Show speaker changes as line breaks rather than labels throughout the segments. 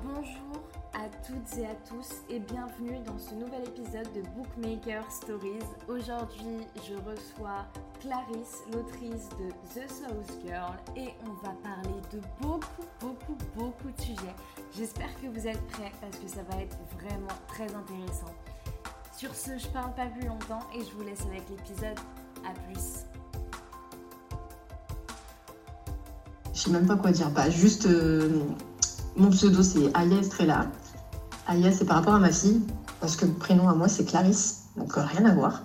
Bonjour à toutes et à tous et bienvenue dans ce nouvel épisode de Bookmaker Stories. Aujourd'hui, je reçois Clarisse, l'autrice de The South Girl et on va parler de beaucoup, beaucoup, beaucoup de sujets. J'espère que vous êtes prêts parce que ça va être vraiment très intéressant. Sur ce, je parle pas plus longtemps et je vous laisse avec l'épisode. À plus.
Je sais même pas quoi dire. Bah, juste, euh, mon pseudo c'est Aya Estrella. Aya c'est par rapport à ma fille, parce que le prénom à moi c'est Clarisse, donc euh, rien à voir.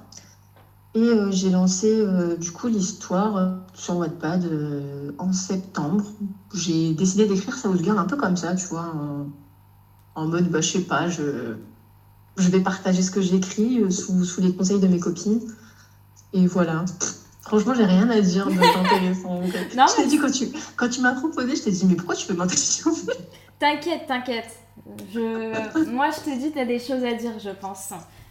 Et euh, j'ai lancé euh, du coup l'histoire sur Wattpad en septembre. J'ai décidé d'écrire South Girl un peu comme ça, tu vois, en, en mode, bah, je sais pas, je, je vais partager ce que j'écris sous, sous les conseils de mes copines. Et voilà. Franchement, j'ai rien à dire d'intéressant.
Non,
je t'ai dit quand tu, quand tu m'as proposé, je t'ai dit mais pourquoi tu fais m'intéresser
T'inquiète, t'inquiète. Je... Moi, je te dis, t'as des choses à dire, je pense.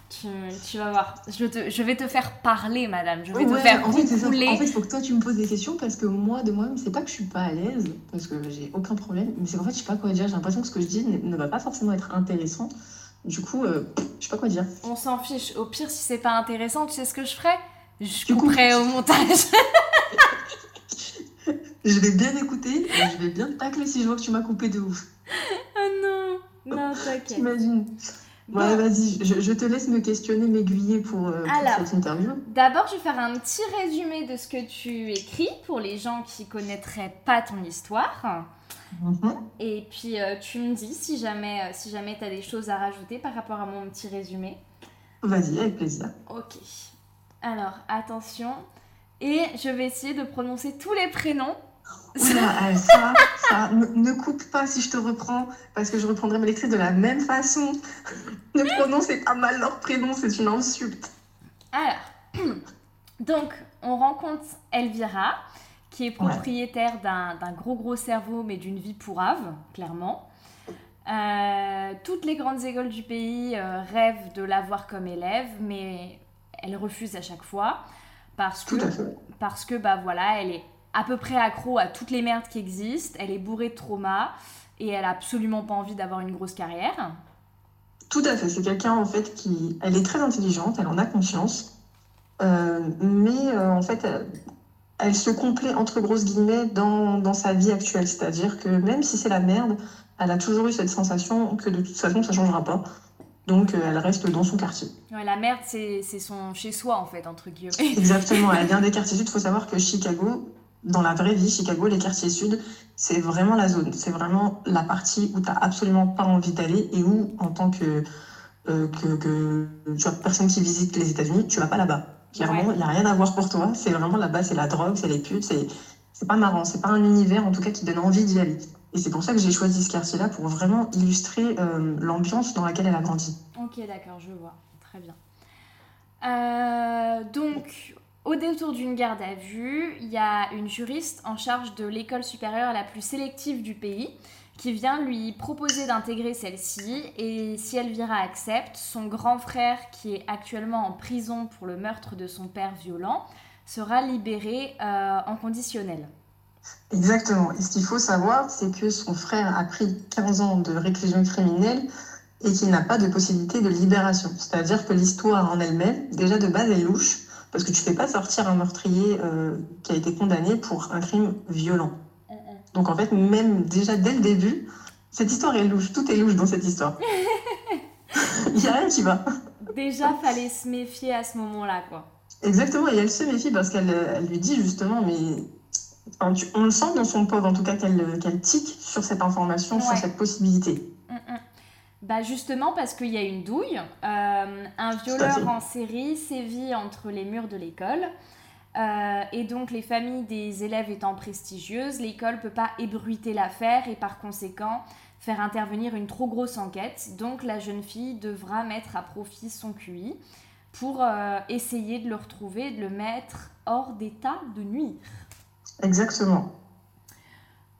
Tu, tu vas voir. Je, te- je vais te faire parler, madame. Je vais te
Ouais,
faire
en fait, ça. En fait, il faut que toi tu me poses des questions parce que moi, de moi-même, c'est pas que je suis pas à l'aise, parce que j'ai aucun problème, mais c'est qu'en fait, je sais pas quoi dire. J'ai l'impression que ce que je dis ne, va pas forcément être intéressant. Du coup, euh, je sais pas quoi dire.
On s'en fiche. Au pire, si c'est pas intéressant, tu sais ce que je ferais Je couperais au montage.
Je vais bien écouter et je vais bien te tacler si je vois que tu m'as coupé de ouf.
Non Non, t'inquiète.
T'imagines
Bon.
Ouais, vas-y, je, je te laisse me questionner, m'aiguiller pour, euh, pour cette interview.
D'abord, je vais faire un petit résumé de ce que tu écris pour les gens qui connaîtraient pas ton histoire.
Mhm.
Et puis, euh, tu me dis si jamais, euh, si jamais tu as des choses à rajouter par rapport à mon petit résumé.
Vas-y, avec plaisir.
Ok. Alors, attention. Et je vais essayer de prononcer tous les prénoms.
Ah, ça, ça, ne, ne coupe pas si je te reprends, parce que je reprendrai mes lectrices de la même façon. ne prononcez pas mal leur prénom, c'est une insulte.
Alors, donc, on rencontre Elvira, qui est propriétaire d'un d'un gros gros cerveau, mais d'une vie pourrave, clairement. Euh, toutes les grandes écoles du pays euh, rêvent de l'avoir comme élève, mais elle refuse à chaque fois parce que,
Tout à fait.
parce que bah voilà, elle est à peu près accro à toutes les merdes qui existent, elle est bourrée de traumas et elle a absolument pas envie d'avoir une grosse carrière.
Tout à fait. C'est quelqu'un, en fait, qui. Elle est très intelligente, elle en a conscience. Euh, mais, euh, en fait, elle, elle se complaît, entre grosses guillemets, dans, dans sa vie actuelle. C'est-à-dire que même si c'est la merde, elle a toujours eu cette sensation que de toute façon, ça changera pas. Donc, euh, elle reste dans son quartier.
Ouais, la merde, c'est c'est son chez-soi en fait, entre guillemets.
Exactement, elle vient des quartiers sud. Il faut savoir que Chicago, dans la vraie vie, Chicago, les quartiers sud, c'est vraiment la zone. C'est vraiment la partie où tu n'as absolument pas envie d'aller et où, en tant que, euh, que, que tu vois, personne qui visite les États-Unis, tu vas pas là-bas. Clairement, il
Ouais.
n'y a rien à voir pour toi. C'est vraiment là-bas, c'est la drogue, c'est les putes, c'est c'est pas marrant. C'est pas un univers, en tout cas, qui donne envie d'y aller. Et c'est pour ça que j'ai choisi ce quartier-là pour vraiment illustrer euh, l'ambiance dans laquelle elle a grandi.
Ok, d'accord, je vois. Très bien. Euh, donc, au détour d'une garde à vue, il y a une juriste en charge de l'école supérieure la plus sélective du pays qui vient lui proposer d'intégrer celle-ci et si Elvira accepte, son grand frère qui est actuellement en prison pour le meurtre de son père violent sera libéré euh, en conditionnel.
Exactement. Et ce qu'il faut savoir, c'est que son frère a pris 15 ans de réclusion criminelle et qu'il n'a pas de possibilité de libération. C'est-à-dire que l'histoire en elle-même, déjà de base, est louche, parce que tu fais pas sortir un meurtrier euh, qui a été condamné pour un crime violent. Donc en fait, même déjà dès le début, cette histoire est louche. Tout est louche dans cette histoire. Il n'y a rien qui va.
Déjà, fallait se méfier à ce moment-là, quoi.
Exactement, et elle se méfie parce qu'elle elle lui dit justement, mais enfin, tu- on le sent dans son pauvre en tout cas qu'elle qu'elle tique sur cette information, sur cette possibilité.
Bah justement parce qu'il y a une douille, euh, un violeur en série sévit entre les murs de l'école. Euh, et donc les familles des élèves étant prestigieuses, l'école peut pas ébruiter l'affaire et par conséquent faire intervenir une trop grosse enquête. Donc la jeune fille devra mettre à profit son QI pour euh, essayer de le retrouver et de le mettre hors d'état de nuire.
Exactement.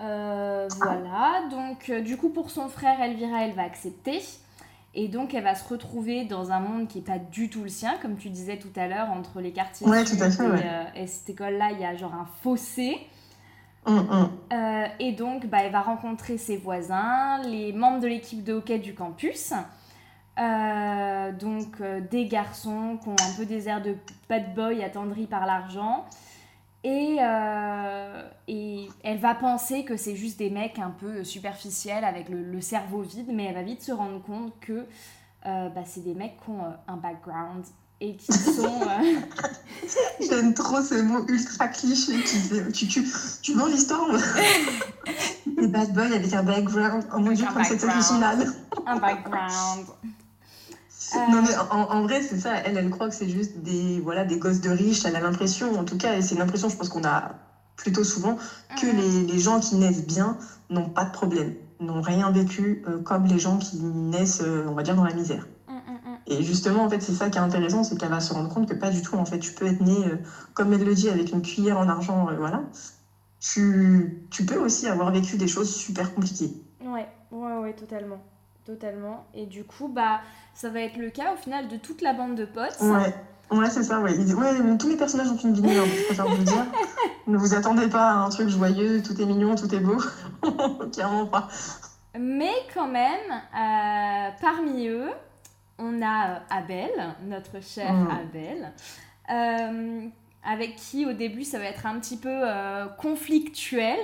Euh, voilà, donc euh, du coup pour son frère Elvira, elle va accepter. Et donc elle va se retrouver dans un monde qui n'est pas du tout le sien, comme tu disais tout à l'heure, entre les quartiers
Ouais, tout à fait,
et,
ouais.
euh, et cette école-là, il y a genre un fossé.
Hum.
Euh, et donc, bah, elle va rencontrer ses voisins, les membres de l'équipe de hockey du campus. Donc, des garçons qui ont un peu des airs de bad boy attendris par l'argent. Et, et, elle va penser que c'est juste des mecs un peu superficiels avec le, le, cerveau vide, mais elle va vite se rendre compte que bah, c'est des mecs qui ont un background et qui sont. Euh,
J'aime trop ces mots ultra clichés. Tu, tu, tu, tu vois l'histoire Des bad boys avec un background. Oh mon dieu, comme c'est original.
un background.
Non mais en, en vrai c'est ça, elle elle croit que c'est juste des voilà des gosses de riches, elle a l'impression en tout cas et c'est une impression je pense qu'on a plutôt souvent que mhm. les, les, gens qui naissent bien n'ont pas de problème, n'ont rien vécu euh, comme les gens qui naissent euh, on va dire dans la misère. Et justement, en fait, c'est ça qui est intéressant, c'est qu'elle va se rendre compte que pas du tout, en fait, tu peux être né, euh, comme elle le dit, avec une cuillère en argent, euh, voilà. Tu, tu, peux aussi avoir vécu des choses super compliquées.
Ouais, ouais, ouais, totalement. Totalement. Et du coup, bah, ça va être le cas au final de toute la bande de potes.
Ouais. Ouais, c'est ça, ouais. ouais. Tous les personnages ont une vie je préfère vous le dire. ne vous attendez pas à un truc joyeux, tout est mignon, tout est beau. Clairement pas.
Mais quand même, euh, parmi eux, on a euh, Abel, notre cher mm. Abel, euh, avec qui au début ça va être un petit peu euh, conflictuel,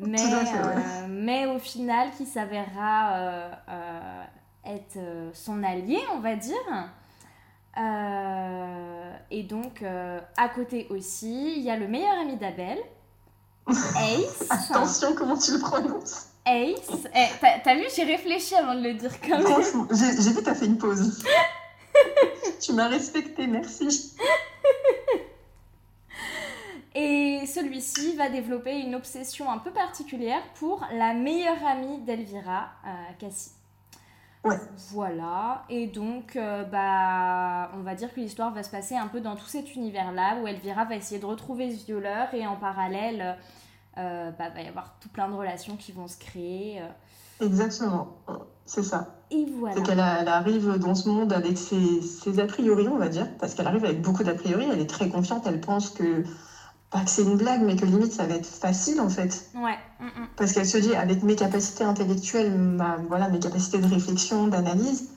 mais, mais au final qui s'avérera être son allié, on va dire. et donc, à côté aussi, il y a le meilleur ami d'Abel, Ace.
Attention, comment tu le prononces?
Ace. Eh, t'as vu, j'ai réfléchi avant de le dire comme
Franchement, j'ai vu, t'as fait une pause. tu m'as respecté, merci.
Et celui-ci va développer une obsession un peu particulière pour la meilleure amie d'Elvira, euh, Cassie.
Ouais.
Voilà, et donc euh, bah, on va dire que l'histoire va se passer un peu dans tout cet univers-là où Elvira va essayer de retrouver ce violeur et en parallèle euh, bah, va y avoir tout plein de relations qui vont se créer. Euh.
Exactement, c'est ça.
Et voilà.
C'est qu'elle arrive dans ce monde avec ses, ses, a priori, on va dire, parce qu'elle arrive avec beaucoup d'a priori, elle est très confiante, elle pense que, pas que c'est une blague, mais que limite ça va être facile en fait.
Ouais. Mm, mm.
Parce qu'elle se dit, avec mes capacités intellectuelles, ma, voilà, mes capacités de réflexion, d'analyse,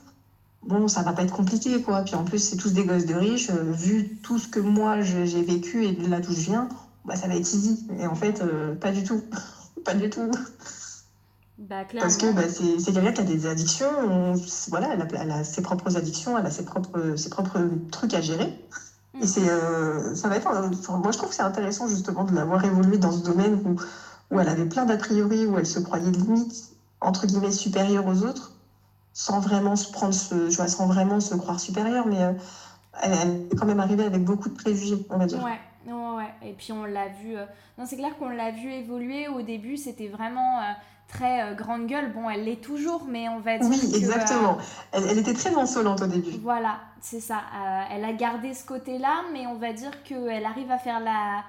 bon, ça va pas être compliqué quoi. Puis en plus, c'est tous des gosses de riches, euh, vu tout ce que moi j'ai vécu et de là d'où je viens, bah, ça va être easy. Et en fait, euh, pas du tout. pas du tout.
Bah,
Parce que bah, c'est quelqu'un qui a des addictions. voilà, elle a, elle a, ses propres addictions, elle a ses propres, ses propres trucs à gérer. Et c'est, euh, ça va être. moi, je trouve que c'est intéressant justement de l'avoir évolué dans ce domaine où, où elle avait plein d'a priori, où elle se croyait limite, entre guillemets, supérieure aux autres, sans vraiment se prendre ce, je vois, sans vraiment se croire supérieure, mais euh, elle, elle, est quand même arrivée avec beaucoup de préjugés, on va dire.
Ouais. Ouais, et puis on l'a vu. Euh, non, c'est clair qu'on l'a vu évoluer. Au début, c'était vraiment très euh, grande gueule. Bon, elle l'est toujours, mais on va dire.
Oui, exactement. Elle, elle, était très insolente au début.
Voilà, c'est ça. elle a gardé ce côté-là, mais on va dire qu'elle arrive à faire la,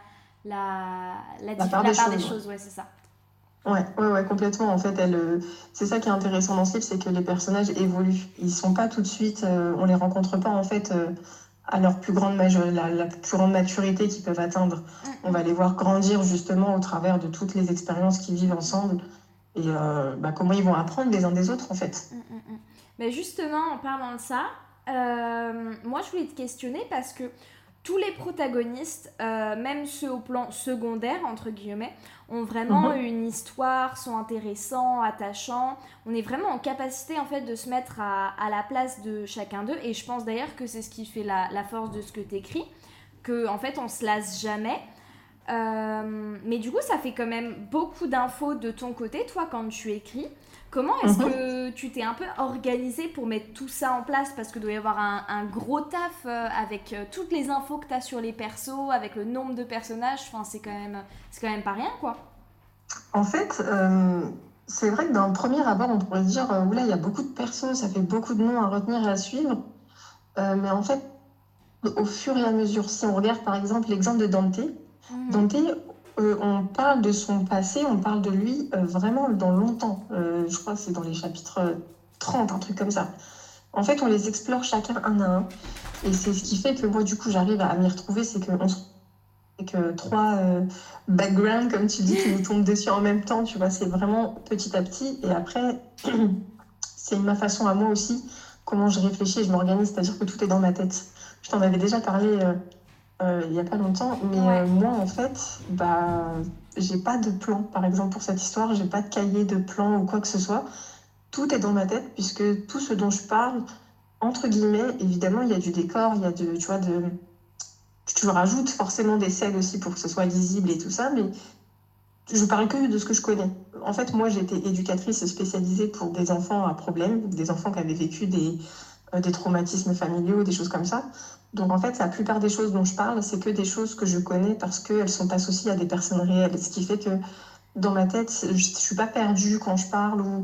la, la,
la part, des,
part
choses,
des choses. Ouais, c'est ça.
Ouais, ouais, ouais, complètement. En fait, elle, c'est ça qui est intéressant dans ce livre, c'est que les personnages évoluent. Ils sont pas tout de suite, on les rencontre pas en fait à leur plus grande la, la, plus grande maturité qu'ils peuvent atteindre. On va les voir grandir justement au travers de toutes les expériences qu'ils vivent ensemble et euh, bah, comment ils vont apprendre les uns des autres en fait.
Mais justement, en parlant de ça, euh, moi je voulais te questionner parce que tous les protagonistes, euh, même ceux au plan secondaire, entre guillemets, ont vraiment mhm. une histoire, sont intéressants, attachants. On est vraiment en capacité en fait de se mettre à, à la place de chacun d'eux. Et je pense d'ailleurs que c'est ce qui fait la, la, force de ce que tu écris, que en fait on se lasse jamais. Euh, mais du coup, ça fait quand même beaucoup d'infos de ton côté, toi, quand tu écris. Comment est-ce mhm. que tu t'es un peu organisé pour mettre tout ça en place? Parce que doit y avoir un, gros taf euh, avec euh, toutes les infos que tu as sur les persos, avec le nombre de personnages. Enfin, c'est quand, même, quand même pas rien, quoi.
En fait, euh, c'est vrai que d'un premier abord, on pourrait se dire oula, il y a beaucoup de persos, ça fait beaucoup de noms à retenir et à suivre. mais en fait, au fur et à mesure, si on regarde par exemple l'exemple de Dante, euh, on parle de son passé, on parle de lui euh, vraiment dans longtemps. Euh, je crois que c'est dans les chapitres 30, un truc comme ça. En fait, on les explore chacun un à un. Et c'est ce qui fait que moi, du coup, j'arrive à m'y retrouver, c'est qu'on se euh, trois backgrounds, comme tu dis, qui nous tombent dessus en même temps. Tu vois, c'est vraiment petit à petit. Et après, c'est ma façon à moi aussi, comment je réfléchis et je m'organise. C'est-à-dire que tout est dans ma tête. Je t'en avais déjà parlé il n'y a pas longtemps. Mais moi, en fait, bah, j'ai pas de plan. Par exemple, pour cette histoire, j'ai pas de cahier de plan ou quoi que ce soit. Tout est dans ma tête, puisque tout ce dont je parle, entre guillemets, évidemment, il y a du décor, il y a de, tu vois, de... Tu rajoutes forcément des scènes aussi pour que ce soit lisible et tout ça, mais je parle que de ce que je connais. En fait, moi, j'étais éducatrice spécialisée pour des enfants à problème, des enfants qui avaient vécu des, euh, des traumatismes familiaux, des choses comme ça. Donc, en fait, la plupart des choses dont je parle, c'est que des choses que je connais parce qu'elles sont associées à des personnes réelles. Ce qui fait que dans ma tête, je ne suis pas perdue quand je parle ou,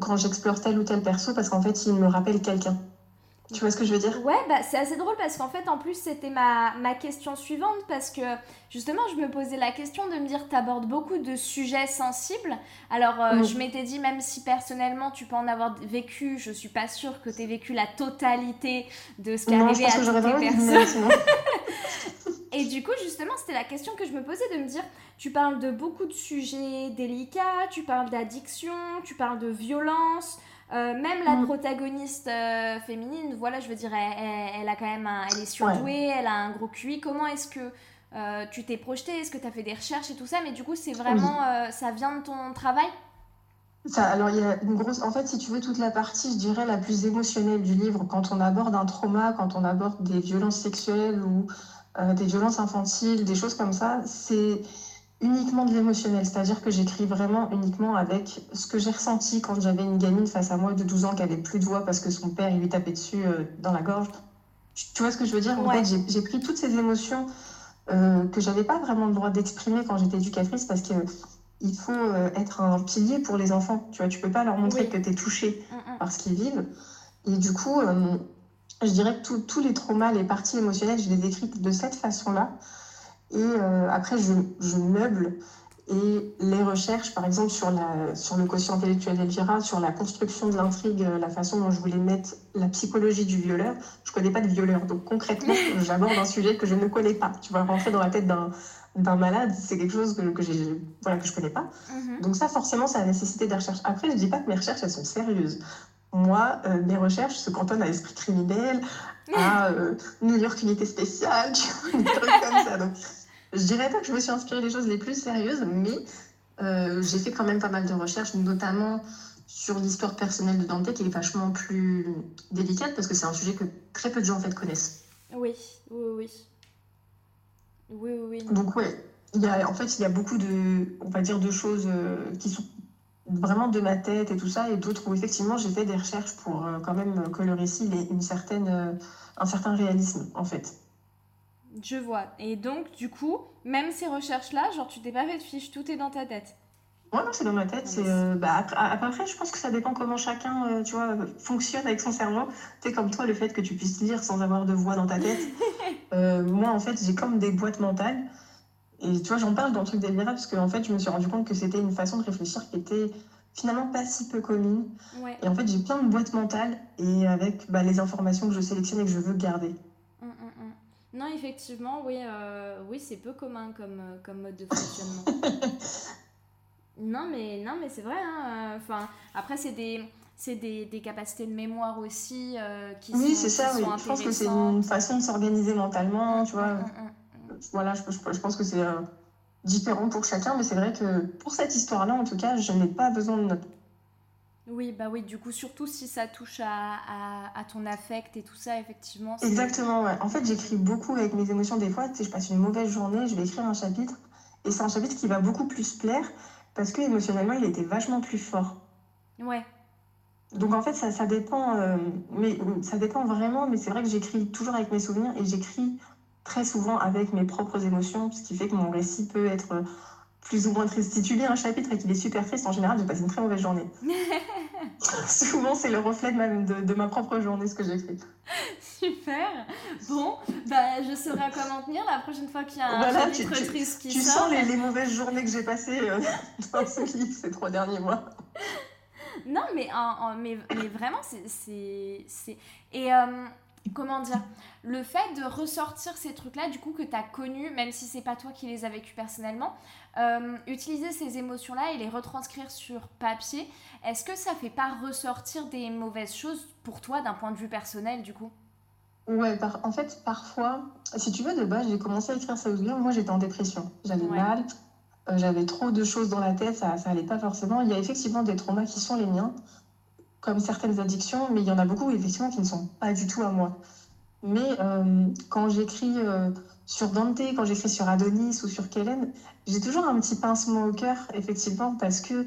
quand j'explore tel ou tel perso parce qu'en fait, il me rappelle quelqu'un. Tu vois ce que je veux dire?
Ouais, bah, c'est assez drôle parce qu'en fait, en plus, c'était ma, ma question suivante parce que justement, je me posais la question de me dire, tu abordes beaucoup de sujets sensibles. Alors, euh, je m'étais dit, même si personnellement, tu peux en avoir vécu, je suis pas sûre que tu aies vécu la totalité de ce qui est arrivé à toutes les personnes. Et du coup, justement, c'était la question que je me posais de me dire, tu parles de beaucoup de sujets délicats, tu parles d'addiction, tu parles de violence, euh, même la mm. protagoniste euh, féminine, voilà, je veux dire, elle, a quand même elle est surdouée, elle a un gros QI. Comment est-ce que euh, tu t'es projetée? Est-ce que tu as fait des recherches et tout ça? Mais du coup, c'est vraiment, ça vient de ton travail?
Ça, alors il y a une grosse, en fait, si tu veux toute la partie, je dirais la plus émotionnelle du livre, quand on aborde un trauma, quand on aborde des violences sexuelles ou des violences infantiles, des choses comme ça, c'est uniquement de l'émotionnel, c'est-à-dire que j'écris vraiment uniquement avec ce que j'ai ressenti quand j'avais une gamine face à moi de 12 ans qui avait plus de voix parce que son père il lui tapait dessus euh, dans la gorge. Tu vois ce que je veux dire? En fait, j'ai pris toutes ces émotions euh, que j'avais pas vraiment le droit d'exprimer quand j'étais éducatrice parce que il faut euh, être un pilier pour les enfants. Tu vois, tu peux pas leur montrer que tu es touché par ce qu'ils vivent. Et du coup, euh, je dirais que tous les traumas, les parties émotionnelles, je les écris de cette façon-là. Et euh, après, je, je, meuble et les recherches, par exemple, sur, la, sur le quotient intellectuel d'Elvira, sur la construction de l'intrigue, la façon dont je voulais mettre la psychologie du violeur. Je ne connais pas de violeur, donc concrètement, j'aborde un sujet que je ne connais pas. Tu vas rentrer dans la tête d'un malade, c'est quelque chose que, que, voilà, que je connais pas. Mhm. Donc ça, forcément, ça a nécessité des recherches. Après, je dis pas que mes recherches, elles sont sérieuses. Moi, euh, mes recherches se cantonnent à l'esprit criminel, à euh, New York Unité Spéciale, tu vois, des trucs comme ça. Donc, je dirais pas que je me suis inspirée des choses les plus sérieuses, mais euh, j'ai fait quand même pas mal de recherches, notamment sur l'histoire personnelle de Dante, qui est vachement plus délicate parce que c'est un sujet que très peu de gens en fait connaissent.
Oui, oui, oui. Oui, oui, oui.
Donc, ouais, il y a, en fait, il y a beaucoup de, on va dire, de choses euh, qui sont vraiment de ma tête et tout ça, et d'autres où effectivement j'ai fait des recherches pour euh, quand même que le récit ait une certaine, un certain réalisme, en fait.
Je vois. Et donc, du coup, même ces recherches-là, genre, tu t'es pas fait de fiche, tout est dans ta tête.
Ouais, non, c'est dans ma tête. C'est, euh, bah, après, je pense que ça dépend comment chacun, euh, tu vois, fonctionne avec son cerveau. Tu sais, comme toi, le fait que tu puisses lire sans avoir de voix dans ta tête. Euh, moi, en fait, j'ai comme des boîtes mentales. Et tu vois, j'en parle dans le truc d'Elvira parce qu'en en fait, je me suis rendu compte que c'était une façon de réfléchir qui était finalement pas si peu commune. Et en fait, j'ai plein de boîtes mentales et avec bah, les informations que je sélectionne et que je veux garder.
Non, effectivement, oui, euh, oui c'est peu commun comme, euh, comme mode de fonctionnement. non, mais, non, mais c'est vrai. Hein, enfin, après, c'est des, des, des, capacités de mémoire aussi euh, qui
oui, c'est ça, oui. Je pense que c'est une façon de s'organiser mentalement, tu vois. Mm, mm, mm, voilà, je, je, pense que c'est différent pour chacun, mais c'est vrai que pour cette histoire-là, en tout cas, je n'ai pas besoin de notes
oui, bah oui, du coup, surtout si ça touche à, à, ton affect et tout ça, effectivement.
Exactement, ouais. En fait, j'écris beaucoup avec mes émotions des fois. Tu sais, je passe une mauvaise journée, je vais écrire un chapitre. Et c'est un chapitre qui va beaucoup plus plaire parce que émotionnellement, il était vachement plus fort.
Ouais.
Donc en fait, ça, ça dépend, euh, mais ça dépend vraiment. Mais c'est vrai que j'écris toujours avec mes souvenirs et j'écris très souvent avec mes propres émotions, ce qui fait que mon récit peut être plus ou moins triste. Si tu lis un chapitre et qu'il est super triste, en général, j'ai passé une très mauvaise journée. Souvent, c'est le reflet même de, de, ma propre journée, ce que j'écris.
Super. Bon, bah, je saurai à quoi m'en tenir la prochaine fois qu'il y a un chapitre triste qui
tu
sort.
Tu sens les, mauvaises journées que j'ai passées euh, dans ce livre ces trois derniers mois.
Non, mais, en, mais, mais, vraiment, c'est... Et... Euh, comment dire, le fait de ressortir ces trucs-là, du coup, que tu as connus, même si c'est pas toi qui les as vécus personnellement, euh, utiliser ces émotions-là et les retranscrire sur papier, est-ce que ça fait pas ressortir des mauvaises choses pour toi d'un point de vue personnel, du coup?
Ouais, en fait, parfois, si tu veux, de base, j'ai commencé à écrire ça aux moi j'étais en dépression. J'allais mal, euh, j'avais trop de choses dans la tête, ça, ça allait pas forcément. Il y a effectivement des traumas qui sont les miens, comme certaines addictions, mais il y en a beaucoup effectivement qui ne sont pas du tout à moi. Mais euh, quand j'écris euh, sur Dante, quand j'écris sur Adonis ou sur Kellen, j'ai toujours un petit pincement au cœur, effectivement, parce que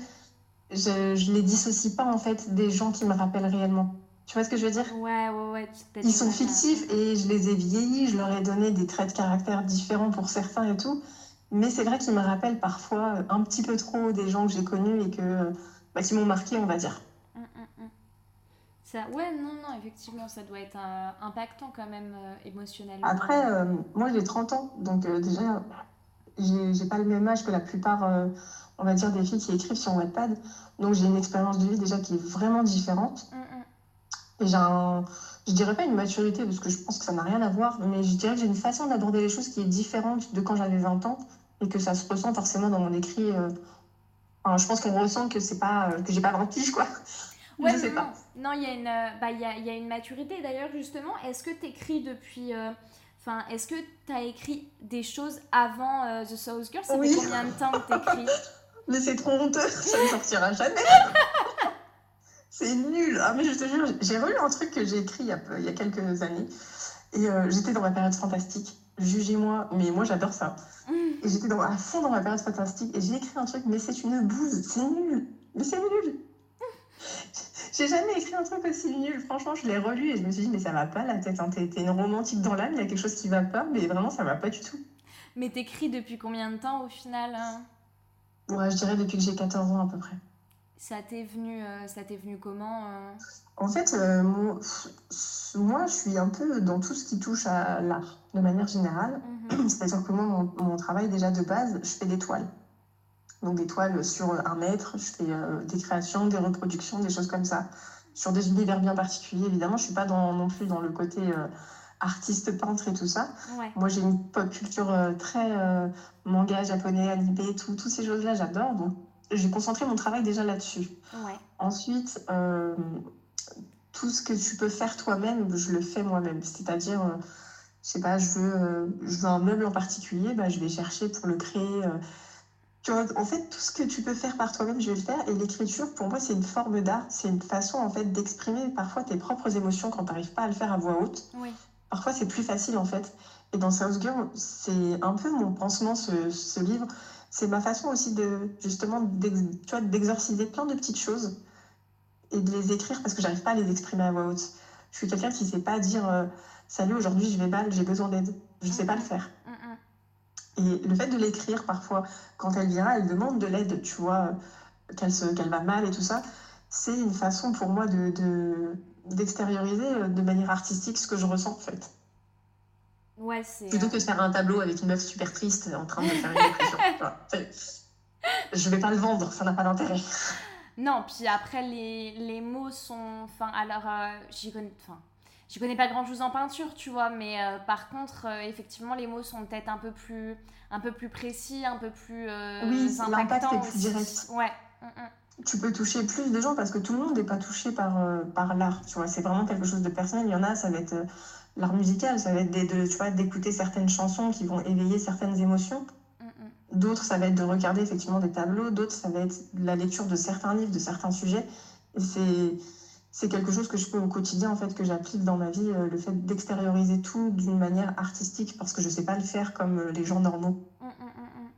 je, je les dissocie pas en fait des gens qui me rappellent réellement. Tu vois ce que je veux dire?
Ouais, ouais, ouais.
Ils sont fictifs et je les ai vieillis, je leur ai donné des traits de caractère différents pour certains et tout. Mais c'est vrai qu'ils me rappellent parfois un petit peu trop des gens que j'ai connus et que, bah, qui m'ont marqué, on va dire.
Ouais, non, non, effectivement, ça doit être euh, impactant quand même euh, émotionnellement.
Après, euh, moi j'ai 30 ans, donc déjà, j'ai pas le même âge que la plupart, on va dire, des filles qui écrivent sur Wattpad. Donc j'ai une expérience de vie déjà qui est vraiment différente. Mm, mm. Et j'ai un, je dirais pas une maturité, parce que je pense que ça n'a rien à voir, mais je dirais que j'ai une façon d'aborder les choses qui est différente de quand j'avais 20 ans et que ça se ressent forcément dans mon écrit. Enfin, je pense qu'on ressent que c'est pas que j'ai pas 20 piges, quoi.
Ouais, je sais pas. Non, il y, a une, euh, bah, y, a, y a une maturité d'ailleurs, justement. Est-ce que tu écris depuis. Euh, enfin, est-ce que tu as écrit des choses avant euh, The South Girl? Ça fait combien de temps que tu écris
Mais c'est trop honteux, ça ne sortira jamais. c'est nul. Ah, mais je te jure, j'ai relu un truc que j'ai écrit il y, a, il y a quelques années. Et j'étais dans ma période fantastique. Jugez-moi, mais moi j'adore ça. Mm. Et j'étais à fond dans ma période fantastique. Et j'ai écrit un truc, mais c'est une bouse. C'est nul. Mais c'est nul. J'ai jamais écrit un truc aussi nul. Franchement, je l'ai relu et je me suis dit, mais ça va pas la tête. Hein. T'es une romantique dans l'âme, il y a quelque chose qui va pas, mais vraiment, ça va pas du tout.
Mais t'écris depuis combien de temps au final hein?
Ouais, je dirais depuis que j'ai 14 ans à peu près.
Ça t'est venu, euh, ça t'est venu comment euh?
En fait, euh, moi, je suis un peu dans tout ce qui touche à l'art, de manière générale. Mhm. C'est-à-dire que moi, mon, mon, travail déjà de base, je fais des toiles donc des toiles sur un mètre, je fais euh, des créations, des reproductions, des choses comme ça, sur des univers bien particuliers. Évidemment, je suis pas dans, non plus dans le côté euh, artiste, peintre et tout ça. Moi, j'ai une pop culture euh, très manga japonais, animé, tout, toutes ces choses-là, j'adore. Donc, j'ai concentré mon travail déjà là-dessus. Ensuite, tout ce que tu peux faire toi-même, je le fais moi-même. C'est-à-dire, je sais pas, je veux, je veux un meuble en particulier, bah, je vais chercher pour le créer tu vois, en fait, tout ce que tu peux faire par toi-même, je vais le faire. Et l'écriture, pour moi, c'est une forme d'art. C'est une façon, en fait, d'exprimer parfois tes propres émotions quand tu n'arrives pas à le faire à voix haute. Parfois, c'est plus facile, en fait. Et dans South Girl, c'est un peu mon pansement, ce, ce livre. C'est ma façon aussi de, justement, d'exorciser plein de petites choses et de les écrire parce que j'arrive pas à les exprimer à voix haute. Je suis quelqu'un qui ne sait pas dire euh, Salut, aujourd'hui, je vais mal, j'ai besoin d'aide. Je ne sais pas le faire. Et le fait de l'écrire parfois, quand elle vient, elle demande de l'aide, tu vois, qu'elle qu'elle va mal et tout ça, c'est une façon pour moi de d'extérioriser euh, de, manière artistique ce que je ressens en fait.
Ouais, c'est.
Plutôt que de faire un tableau avec une meuf super triste en train de faire une dépression. je vais pas le vendre, ça n'a pas d'intérêt.
Non, puis après, les, les mots sont. Enfin, alors, euh, j'y connais. Enfin, je connais pas grand chose en peinture, tu vois, mais euh, par contre, euh, effectivement, les mots sont peut-être un peu plus, un peu plus précis, un peu plus euh,
oui, l'impact est plus direct.
Ouais. Mm, mm.
Tu peux toucher plus de gens parce que tout le monde n'est pas touché par, par l'art, tu vois. C'est vraiment quelque chose de personnel. Il y en a, ça va être l'art musical, ça va être de, tu vois, d'écouter certaines chansons qui vont éveiller certaines émotions. Mm, d'autres, ça va être de regarder effectivement des tableaux. D'autres, ça va être la lecture de certains livres, de certains sujets. Et c'est c'est quelque chose que je fais au quotidien, en fait, que j'applique dans ma vie, euh, le fait d'extérioriser tout d'une manière artistique, parce que je ne sais pas le faire comme euh, les gens normaux. Hum, hum, hum,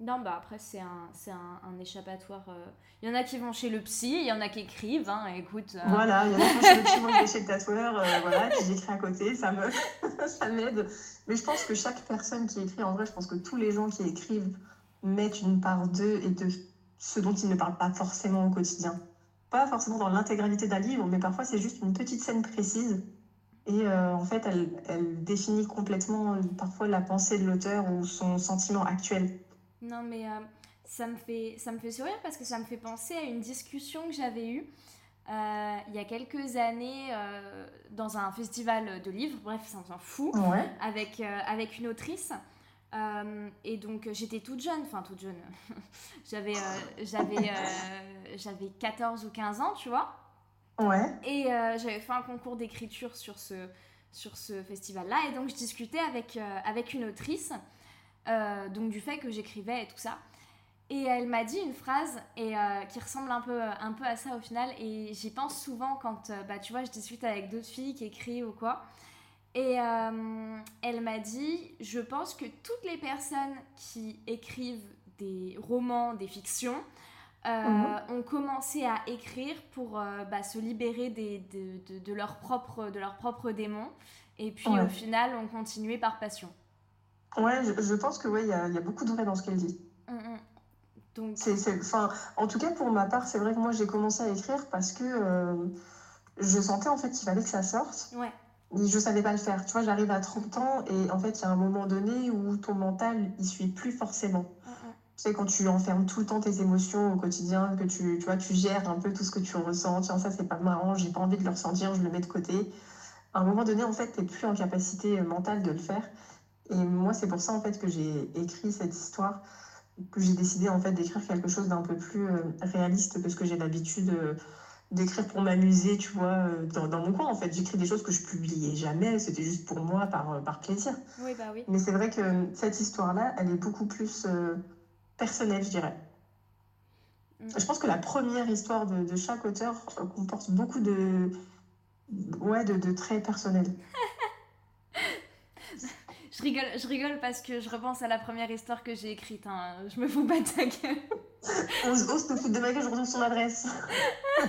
non, bah après, c'est un, c'est un, un échappatoire. Euh. Il y en a qui vont chez le psy, il y en a qui écrivent, hein, écoute.
Voilà, il y en a qui vont chez le psy, moi chez le tatoueur, voilà, puis j'écris à côté, ça me ça m'aide. Mais je pense que chaque personne qui écrit, en vrai, je pense que tous les gens qui écrivent mettent une part d'eux et de ce dont ils ne parlent pas forcément au quotidien pas forcément dans l'intégralité d'un livre, mais parfois c'est juste une petite scène précise. Et euh, en fait, elle, elle, définit complètement euh, parfois la pensée de l'auteur ou son sentiment actuel.
Non, mais euh, ça, me fait, ça me fait sourire parce que ça me fait penser à une discussion que j'avais eue il y a quelques années dans un festival de livres, bref, ça s'en fout, avec, avec une autrice. Et donc j'étais toute jeune, enfin toute jeune, j'avais j'avais j'avais 14 ou 15 ans, tu vois.
Ouais.
Et j'avais fait un concours d'écriture sur ce, sur ce festival-là. Et donc je discutais avec, avec une autrice, donc du fait que j'écrivais et tout ça. Et elle m'a dit une phrase et, euh, qui ressemble un peu, un peu à ça au final. Et j'y pense souvent quand, euh, bah, tu vois, je discute avec d'autres filles qui écrivent ou quoi. Et euh, elle m'a dit, je pense que toutes les personnes qui écrivent des romans, des fictions, mhm. ont commencé à écrire pour bah, se libérer des, de, de, de leurs propres, propre démons. Et puis au final, ont continué par passion.
Ouais, je, pense que ouais, il y, a, y a beaucoup de vrai dans ce qu'elle dit. Mm, mm. Donc... en tout cas, pour ma part, c'est vrai que moi, j'ai commencé à écrire parce que euh, je sentais en fait qu'il fallait que ça sorte.
Ouais.
Je savais pas le faire. Tu vois, j'arrive à 30 ans et en fait, il y a un moment donné où ton mental, il suit plus forcément. Tu sais, quand tu enfermes tout le temps tes émotions au quotidien, que tu, tu vois, tu gères un peu tout ce que tu ressens. Tiens, ça, c'est pas marrant, j'ai pas envie de le ressentir, je le mets de côté. À un moment donné, en fait, tu plus en capacité mentale de le faire. Et moi, c'est pour ça, en fait, que j'ai écrit cette histoire que j'ai décidé en fait d'écrire quelque chose d'un peu plus euh, réaliste que ce que j'ai l'habitude euh, d'écrire pour m'amuser, tu vois, euh, dans, dans, mon coin en fait. J'écris des choses que je publiais jamais, c'était juste pour moi, par, par plaisir.
Oui, bah oui.
Mais c'est vrai que cette histoire-là, elle est beaucoup plus personnelle, je dirais. Mm. Je pense que la première histoire de, de chaque auteur comporte beaucoup de, ouais, de, de traits personnels.
Je rigole, je rigole parce que je repense à la première histoire que j'ai écrite. Hein. Je me fous pas de ta gueule.
on, se fout de ma gueule, je retrouve son adresse.
non,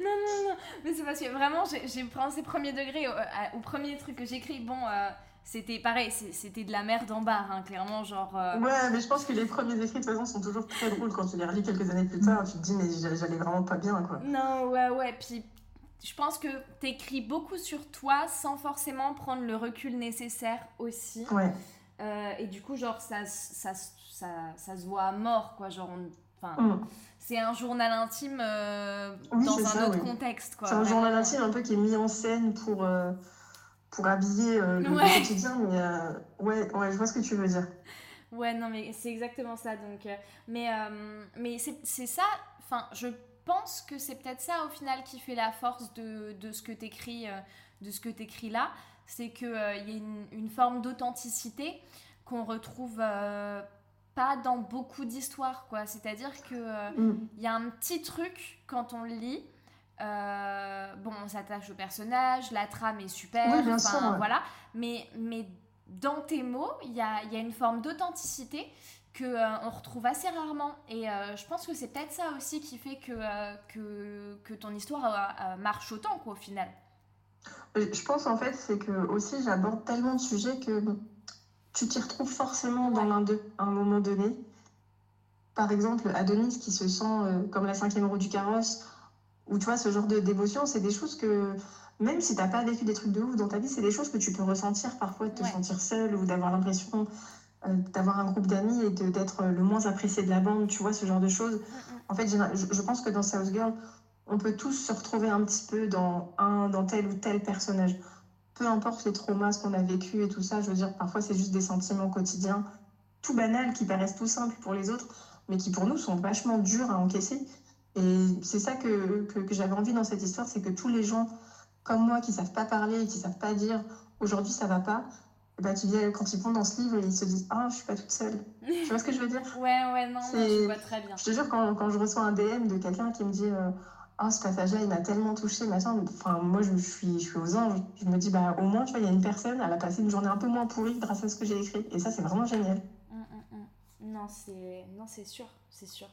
non, non. Mais c'est parce que vraiment, j'ai pris ces premiers degrés au, premier truc que j'écris. Bon, euh, c'était pareil, c'était de la merde en barre, hein, clairement. Genre, euh.
Ouais, mais je pense que les premiers écrits, de toute façon, sont toujours très drôles quand tu les relis quelques années plus tard. Tu te dis, mais j'allais vraiment pas bien, quoi.
Non, ouais, ouais. Puis je pense que tu écris beaucoup sur toi sans forcément prendre le recul nécessaire aussi.
Ouais.
Euh, et du coup, genre, ça, ça, ça, ça, se voit à mort, quoi. Genre, enfin, mm. c'est un journal intime euh, dans un autre contexte, quoi.
C'est un journal intime un peu qui est mis en scène pour, euh, pour habiller le quotidien, mais ouais, ouais, je vois ce que tu veux dire.
Ouais, non, mais c'est exactement ça. Donc, mais mais c'est ça, enfin, je pense que c'est peut-être ça au final qui fait la force de, de ce que tu écris, euh, de ce que écris là. C'est qu'il euh, il y a une, une forme d'authenticité qu'on retrouve euh, pas dans beaucoup d'histoires. quoi. C'est-à-dire qu'il mm. il y a un petit truc quand on lit. bon, on s'attache au personnage, la trame est super, voilà. Mais, mais dans tes mots, il y a, y a, une forme d'authenticité que euh, on retrouve assez rarement et euh, je pense que c'est peut-être ça aussi qui fait que, euh, que, que, ton histoire marche autant quoi, au final.
Je pense en fait c'est que aussi j'aborde tellement de sujets que tu t'y retrouves forcément dans l'un d'eux à un moment donné. Par exemple, Adonis qui se sent comme la cinquième roue du carrosse, ou tu vois, ce genre de dévotion, c'est des choses que, même si tu n'as pas vécu des trucs de ouf dans ta vie, c'est des choses que tu peux ressentir parfois, de te sentir seul ou d'avoir l'impression d'avoir un groupe d'amis et d'être le moins apprécié de la bande, tu vois, ce genre de choses. En fait, je, pense que dans South Girl, on peut tous se retrouver un petit peu dans, un, dans tel ou tel personnage. Peu importe les traumas qu'on a vécu et tout ça, je veux dire, parfois c'est juste des sentiments quotidiens, tout banals, qui paraissent tout simples pour les autres, mais qui pour nous sont vachement durs à encaisser. Et c'est ça que, que, que j'avais envie dans cette histoire, c'est que tous les gens comme moi qui savent pas parler qui savent pas dire aujourd'hui ça va pas, bah, tu quand ils vont dans ce livre, ils se disent Ah, je suis pas toute seule. tu vois ce que je veux dire?
Ouais, ouais, non, je vois très bien.
Je te jure, quand, quand je reçois un DM de quelqu'un qui me dit euh, Ah, ce passage-là, il m'a tellement touché, machin. Enfin, moi, je, suis, je suis aux anges. Je me dis Bah, au moins, tu vois, il y a une personne, elle a passé une journée un peu moins pourrie grâce à ce que j'ai écrit. Et ça, c'est vraiment génial.
Hum, hum, hum. Non, c'est sûr, c'est sûr.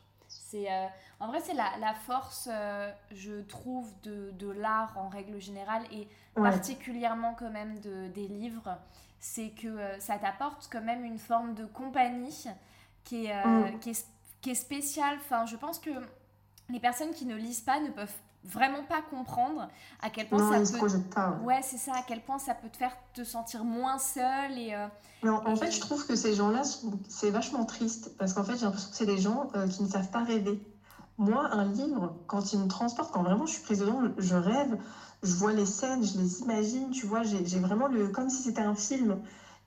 C'est euh, en vrai c'est la, la force euh, je trouve de, de l'art en règle générale et particulièrement quand même de, des livres. C'est que euh, ça t'apporte quand même une forme de compagnie qui est, mm. qui est, qui est spéciale. Enfin je pense que les personnes qui ne lisent pas ne peuvent vraiment pas comprendre à quel point ça peut ouais c'est ça à quel point ça peut te faire te sentir moins seul et,
en, fait je trouve que ces gens là c'est vachement triste parce qu'en fait j'ai l'impression que c'est des gens qui ne savent pas rêver Moi, un livre, quand il me transporte, quand vraiment je suis prise dedans, je rêve, je vois les scènes, je les imagine, tu vois, j'ai vraiment le. comme si c'était un film.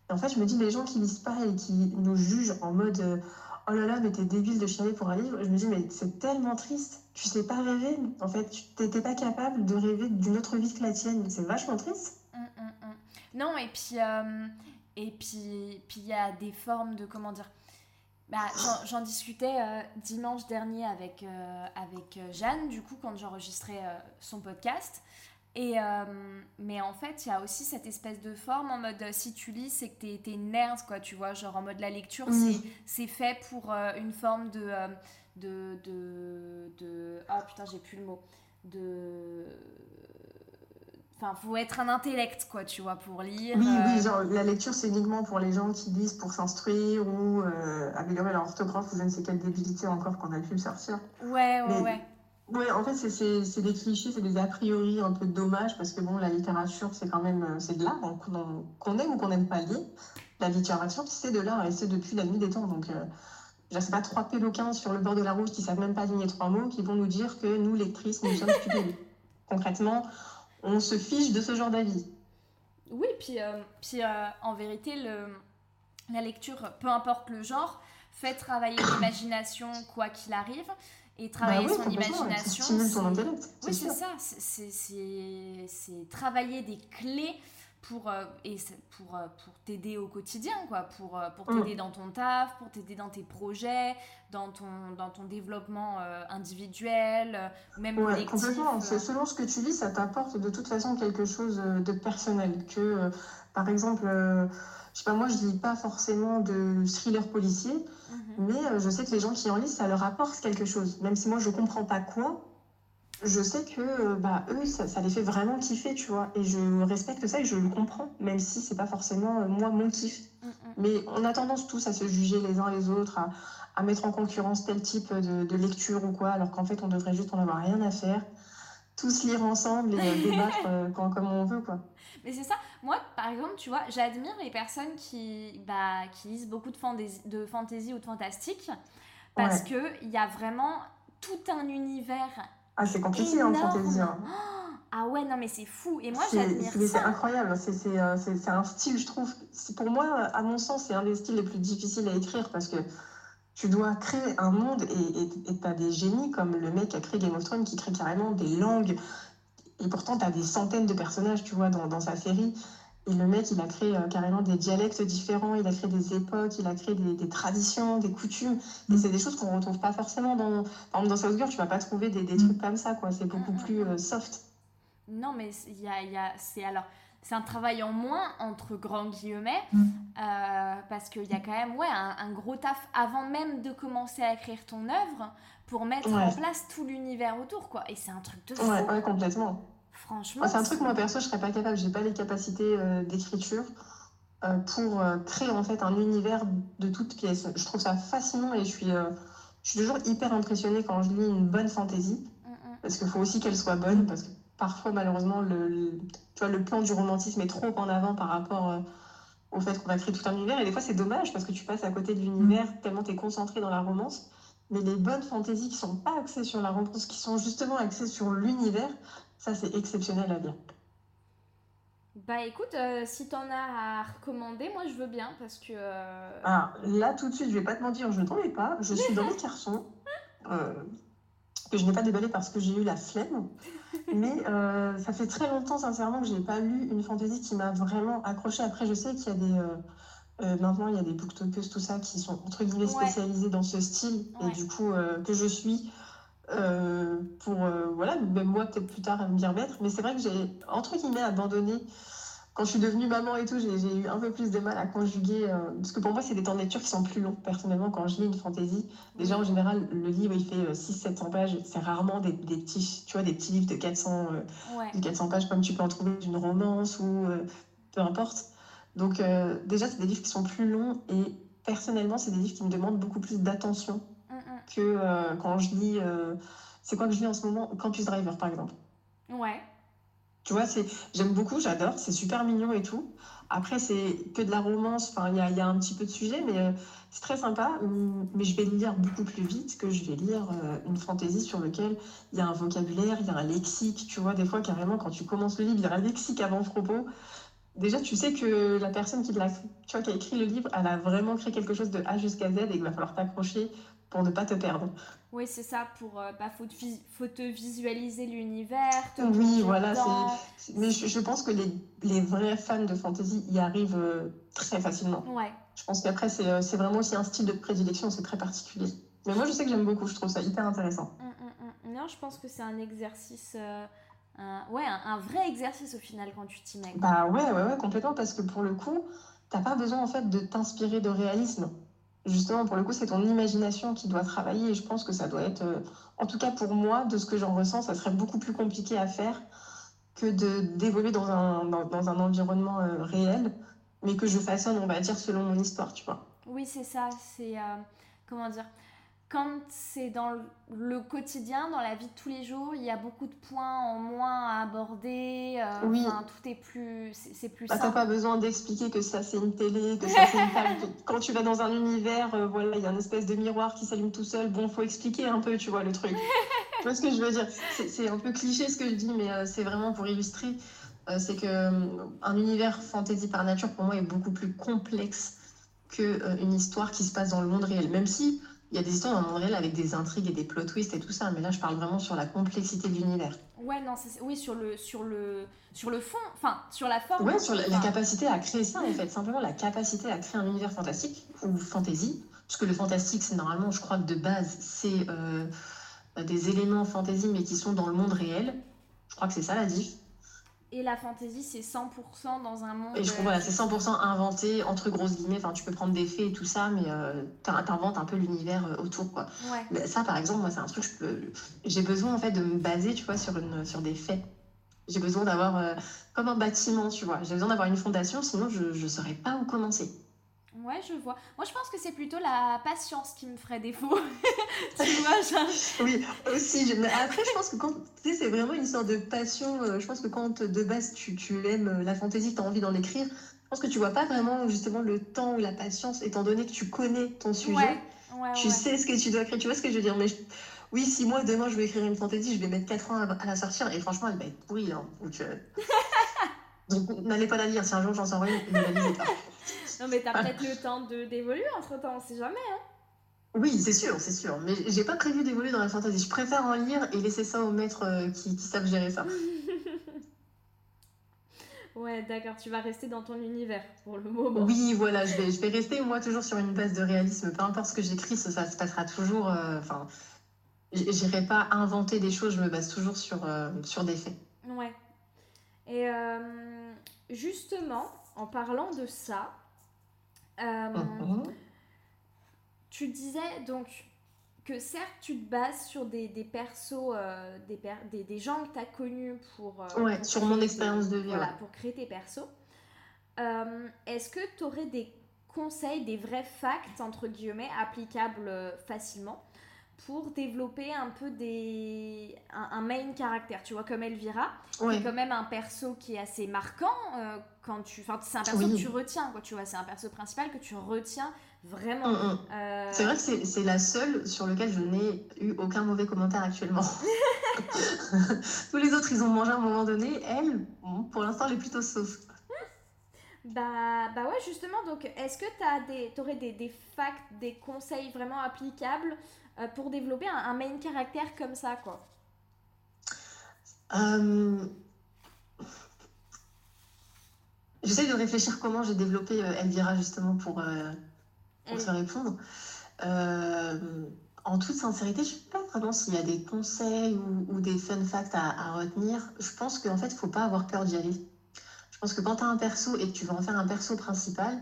Et en fait, je me dis, les gens qui lisent pas et qui nous jugent en mode euh, oh là là, mais t'es débile de chialer pour un livre, je me dis, mais c'est tellement triste, tu sais pas rêver, en fait, tu t'étais pas capable de rêver d'une autre vie que la tienne, c'est vachement triste. Hum, hum,
hum. Non, et puis. Euh, et puis, il y a des formes de comment dire bah, j'en discutais euh, dimanche dernier avec, euh, avec Jeanne, du coup, quand j'enregistrais son podcast. Et, mais en fait, il y a aussi cette espèce de forme en mode si tu lis, c'est que t'es es une merde, quoi, tu vois. Genre en mode la lecture, c'est fait pour une forme de. de, de, de... Ah putain, j'ai plus le mot. De Enfin, faut être un intellect, quoi, tu vois, pour lire.
Oui, oui, euh. genre, la lecture, c'est uniquement pour les gens qui lisent pour s'instruire ou euh, améliorer leur orthographe ou je ne sais quelle débilité encore qu'on a pu sortir.
Ouais, ouais, ouais.
Ouais, en fait, c'est des clichés, c'est des a priori un peu dommage parce que bon, la littérature, c'est quand même euh, c'est de l'art, qu'on aime ou qu'on n'aime pas lire. La littérature, c'est de l'art et c'est depuis la nuit des temps. Donc, euh, je sais pas, trois péloquins sur le bord de la route qui savent même pas aligner trois mots qui vont nous dire que nous, lectrices, nous sommes stupides. Concrètement, on se fiche de ce genre d'avis.
Oui, puis, euh, puis euh, en vérité, le, la lecture, peu importe le genre, fait travailler l'imagination quoi qu'il arrive. Et travailler bah son imagination. Oui, c'est ça. C'est travailler des clés pour, euh, et pour, euh, pour t'aider au quotidien, quoi, pour, euh, pour t'aider mm. dans ton taf, pour t'aider dans tes projets, dans ton, dans ton développement individuel, même
ouais, Complètement, c'est selon ce que tu lis, ça t'apporte de toute façon quelque chose de personnel. Que, par exemple, je sais pas, moi je lis pas forcément de thriller policier. Mais je sais que les gens qui en lisent, ça leur apporte quelque chose. Même si moi je comprends pas quoi, je sais que euh, bah, eux, ça, les fait vraiment kiffer, tu vois. Et je respecte ça et je le comprends, même si c'est pas forcément euh, moi mon kiff. Mm, mm. Mais on a tendance tous à se juger les uns les autres, à, à mettre en concurrence tel type de, de lecture ou quoi, alors qu'en fait on devrait juste en avoir rien à faire. Tous lire ensemble et euh, débattre quand, comme on veut, quoi.
Mais c'est ça. Moi, par exemple, tu vois, j'admire les personnes qui, bah, qui lisent beaucoup de fantasy, de fantasy ou de fantastique parce que qu'il y a vraiment tout un univers
ah, c'est compliqué en fantasy. Hein.
Ah ouais, non, mais c'est fou. Et moi, j'admire ça.
C'est incroyable. Euh, c'est un style, je trouve. Pour moi, à mon sens, c'est un des styles les plus difficiles à écrire parce que tu dois créer un monde et tu as des génies comme le mec qui a créé Game of Thrones qui crée carrément des langues. Et pourtant, tu as des centaines de personnages, tu vois, dans, dans sa série. Et le mec, il a créé euh, carrément des dialectes différents, il a créé des époques, il a créé des, traditions, des coutumes. Et c'est des choses qu'on ne retrouve pas forcément dans. Par exemple, dans South Girl, tu vas pas trouver des, des trucs comme ça, quoi. C'est beaucoup plus euh, soft.
Non, mais il y a, y a c'est alors. C'est un travail en moins, entre grands guillemets, mm. euh, parce qu'il y a quand même ouais, un, gros taf avant même de commencer à écrire ton œuvre pour mettre en place tout l'univers autour, quoi. Et c'est un truc de fou.
Ouais, ouais complètement.
Franchement.
c'est un truc, moi perso, je serais pas capable. J'ai pas les capacités euh, d'écriture euh, pour créer en fait un univers de toutes pièces. Je trouve ça fascinant et je suis, je suis toujours hyper impressionnée quand je lis une bonne fantaisie. Mm, mm. Parce qu'il faut aussi qu'elle soit bonne, parce que parfois, malheureusement, le, tu vois, le plan du romantisme est trop en avant par rapport au fait qu'on va créer tout un univers. Et des fois, c'est dommage parce que tu passes à côté de l'univers tellement tu es concentré dans la romance. Mais les bonnes fantaisies qui sont pas axées sur la romance, qui sont justement axées sur l'univers, ça, c'est exceptionnel à lire.
Bah écoute, euh, si t'en as à recommander, moi je veux bien parce que. Euh,
ah, là tout de suite, je vais pas te mentir, je ne t'en ai pas. Je suis dans les cartons euh, que je n'ai pas déballé parce que j'ai eu la flemme. Mais ça fait très longtemps, sincèrement, que je n'ai pas lu une fantaisie qui m'a vraiment accroché. Après, je sais qu'il y a des. maintenant, il y a des booktokers, tout ça, qui sont entre guillemets spécialisés dans ce style. Et du coup, que je suis. Euh, pour, euh, voilà, même moi, peut-être plus tard, me dire maître. Mais c'est vrai que j'ai, entre guillemets, abandonné. Quand je suis devenue maman et tout, j'ai eu un peu plus de mal à conjuguer. Euh, parce que pour moi, c'est des temps de lecture qui sont plus longs. Personnellement, quand je lis une fantaisie, déjà, en général, le livre, il fait 600-700 pages. C'est rarement des, des, petits, tu vois, des petits livres de 400, de 400 pages, comme tu peux en trouver d'une romance ou peu importe. Donc, déjà, c'est des livres qui sont plus longs. Et personnellement, c'est des livres qui me demandent beaucoup plus d'attention que euh, quand je lis. Euh, c'est quoi que je lis en ce moment? Campus Driver, par exemple.
Ouais.
Tu vois, c'est, j'aime beaucoup, j'adore, c'est super mignon et tout. Après, c'est que de la romance, enfin, il y a, y a un petit peu de sujet, mais euh, c'est très sympa. Hum, Mais je vais le lire beaucoup plus vite que je vais lire euh, une fantaisie sur lequel il y a un vocabulaire, il y a un lexique. Tu vois, des fois, carrément, quand tu commences le livre, il y a un lexique avant-propos. Déjà, tu sais que la personne qui, l'a, tu vois, qui a écrit le livre, elle a vraiment créé quelque chose de A jusqu'à Z et qu'il va falloir t'accrocher pour ne pas te perdre.
Oui, c'est ça, pour euh, bah, faut, te vis- faut te visualiser l'univers, te
Oui, voilà, c'est... Mais je, je pense que les, les vrais fans de fantasy y arrivent euh, très facilement.
Ouais.
Je pense qu'après, c'est, euh, c'est vraiment aussi un style de prédilection, c'est très particulier. Mais moi, je sais que j'aime beaucoup, je trouve ça hyper intéressant.
Mm, mm, mm. Non, je pense que c'est un exercice, euh, un- ouais, un, un vrai exercice au final quand tu t'y mets.
Bah ouais, ouais, ouais, complètement, parce que pour le coup, t'as pas besoin en fait de t'inspirer de réalisme. Justement, pour le coup, c'est ton imagination qui doit travailler et je pense que ça doit être, euh, en tout cas pour moi, de ce que j'en ressens, ça serait beaucoup plus compliqué à faire que de d'évoluer dans un, dans, dans un environnement euh, réel, mais que je façonne, on va dire, selon mon histoire, tu vois.
Oui, c'est ça, c'est, euh, comment dire, quand c'est dans le- quotidien, dans la vie de tous les jours, il y a beaucoup de points en moins à aborder, euh,
Oui.
enfin, tout est plus, c'est plus
Bah, t'as pas besoin d'expliquer que ça c'est une télé, que ça c'est une table. Quand tu vas dans un univers, euh, voilà, il y a une espèce de miroir qui s'allume tout seul. Bon, faut expliquer un peu, tu vois, le truc. Tu vois ce que je veux dire? C'est un peu cliché ce que je dis, mais euh, c'est vraiment pour illustrer. C'est que un univers fantasy par nature, pour moi, est beaucoup plus complexe que euh, une histoire qui se passe dans le monde réel. Même si il y a des histoires dans le monde réel avec des intrigues et des plot twists et tout ça, mais là, je parle vraiment sur la complexité de l'univers.
Ouais, non, oui, sur le, sur le, sur le fond, enfin, sur la forme.
Ouais, sur la, capacité à créer ça, en fait. Simplement la capacité à créer un univers fantastique ou fantasy. Parce que le fantastique, c'est normalement, je crois que de base, c'est euh, des éléments fantasy, mais qui sont dans le monde réel. Je crois que c'est ça la diff.
Et la fantaisie, c'est 100% dans un monde.
Et je trouve,
euh,
voilà, c'est 100% inventé, entre grosses guillemets. Enfin, tu peux prendre des faits et tout ça, mais euh, t'in- t'inventes un peu l'univers euh, autour, quoi.
Ouais.
Mais ça, par exemple, moi, c'est un truc, je peux... j'ai besoin, en fait, de me baser, tu vois, sur, une, sur des faits. J'ai besoin d'avoir, euh, comme un bâtiment, tu vois. J'ai besoin d'avoir une fondation, sinon je ne saurais pas où commencer.
Ouais, je vois. Moi, je pense que c'est plutôt la patience qui me ferait défaut. tu vois, genre...
Oui, aussi. Mais après, je pense que quand, tu sais, c'est vraiment une sorte de passion. euh, Je pense que quand de base tu, tu aimes euh, la fantaisie, tu as envie d'en écrire, je pense que tu vois pas vraiment justement le temps ou la patience, étant donné que tu connais ton sujet,
Ouais, ouais,
tu
ouais.
sais ce que tu dois écrire. Tu vois ce que je veux dire? Mais je- oui, si moi demain je veux écrire une fantaisie, je vais mettre 4 ans à, à la sortir et franchement, elle va être pourrie. hein. Donc, euh, donc, n'allez pas la lire. Si un jour j'en sors une, ne la lisez pas.
Non, mais t'as peut-être le temps de d'évoluer entre temps, on sait jamais. hein.
Oui, c'est sûr, c'est sûr. Mais j'ai pas prévu d'évoluer dans la fantaisie. Je préfère en lire et laisser ça aux maîtres euh, qui, qui savent gérer ça.
Ouais, d'accord, tu vas rester dans ton univers pour le moment.
Oui, voilà, je vais, je vais rester moi toujours sur une base de réalisme. Peu importe ce que j'écris, ça, ça se passera toujours. euh, Enfin, j'irai pas inventer des choses. Je me base toujours sur, euh, sur des faits.
Ouais. Et justement, en parlant de ça, euh, tu disais donc que certes tu te bases sur des, des persos, euh, des, per- des, des gens que tu as connus pour, euh,
Ouais,
pour
sur
créer
mon
tes-
expérience de vie,
Voilà,
ouais.
pour créer tes persos. Est-ce que tu aurais des conseils, des vrais facts, entre guillemets, applicables facilement? Pour développer un peu des... un, un main caractère, tu vois, comme Elvira, qui
Ouais.
est quand même un perso qui est assez marquant euh, quand tu... Enfin, c'est un perso
Oui.
que tu retiens, quoi, tu vois, c'est un perso principal que tu retiens vraiment.
Mm, mm.
Euh,
C'est vrai que c'est la seule sur laquelle je n'ai eu aucun mauvais commentaire actuellement. Tous les autres, ils ont mangé à un moment donné. Elle, bon, pour l'instant, elle est plutôt sauce.
Bah, bah ouais, justement, donc est-ce que tu aurais des, des facts, des conseils vraiment applicables euh, pour développer un, un main caractère comme ça, quoi?
Euh, J'essaie de réfléchir comment j'ai développé euh, Elvira justement pour, euh, pour
Elle-
te répondre. En toute sincérité, je ne sais pas vraiment s'il y a des conseils ou, ou des fun facts à, à retenir. Je pense qu'en fait, il ne faut pas avoir peur d'y aller. Je pense que quand tu as un perso et que tu veux en faire un perso principal,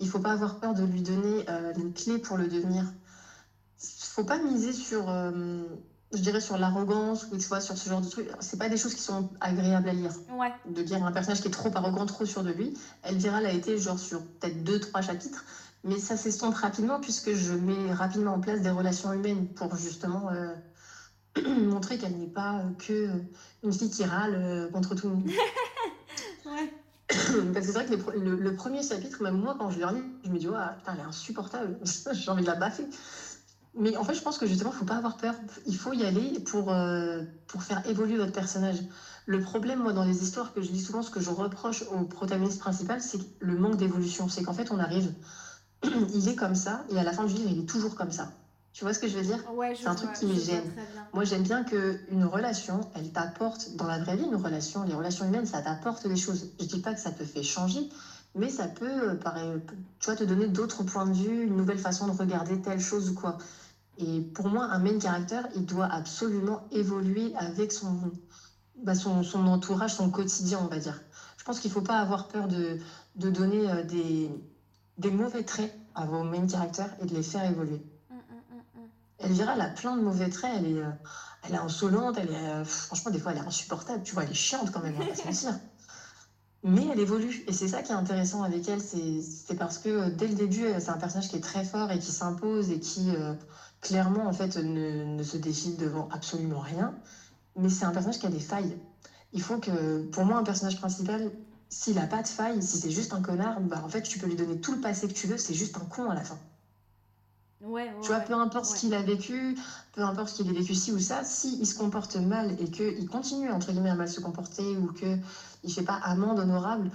il ne faut pas avoir peur de lui donner euh, les clés pour le devenir. Il faut pas miser sur, euh, je dirais, sur l'arrogance ou tu vois, sur ce genre de trucs. C'est pas des choses qui sont agréables à lire
Ouais,
de lire un personnage qui est trop arrogant, trop sûr de lui. Elvira l'a été genre sur peut-être deux, trois chapitres, mais ça s'estompe rapidement puisque je mets rapidement en place des relations humaines pour justement euh, montrer qu'elle n'est pas que une fille qui râle contre tout le monde. Parce que c'est vrai que le, premier chapitre, même moi, quand je l'ai relis, je me dis, oh, putain, elle est insupportable, j'ai envie de la baffer. Mais en fait, je pense que justement, il ne faut pas avoir peur. Il faut y aller pour, euh, pour faire évoluer votre personnage. Le problème, moi, dans les histoires que je lis souvent, ce que je reproche au protagoniste principal, c'est le manque d'évolution. C'est qu'en fait, on arrive, il est comme ça, et à la fin du livre, il est toujours comme ça. Tu vois ce que je veux dire?
Ouais,
C'est un truc qui me gêne. Moi, j'aime bien qu'une relation, elle t'apporte, dans la vraie vie, une relation, les relations humaines, ça t'apporte des choses. Je dis pas que ça te fait changer, mais ça peut, euh, pareil, tu vois, te donner d'autres points de vue, une nouvelle façon de regarder telle chose ou quoi. Et pour moi, un main character, il doit absolument évoluer avec son, bah son, son, entourage, son quotidien, on va dire. Je pense qu'il ne faut pas avoir peur de, de donner euh, des, des mauvais traits à vos main characters et de les faire évoluer. Elvira, elle a plein de mauvais traits. Elle est, euh, elle est insolente. Elle est, euh, franchement, des fois, elle est insupportable. Tu vois, elle est chiante quand même, on va pas se mentir. Mais elle évolue. Et c'est ça qui est intéressant avec elle. C'est parce que euh, dès le début, c'est un personnage qui est très fort et qui s'impose et qui, clairement, en fait, ne, se défile devant absolument rien. Mais c'est un personnage qui a des failles. Il faut que, pour moi, un personnage principal, s'il n'a pas de failles, si c'est juste un connard, bah, en fait, tu peux lui donner tout le passé que tu veux, c'est juste un con à la fin tu vois, peu importe ce qu'il a vécu, peu importe ce qu'il a vécu ci ou ça, s'il il se comporte mal et qu'il continue, entre guillemets, à mal se comporter ou qu'il ne fait pas amende honorable,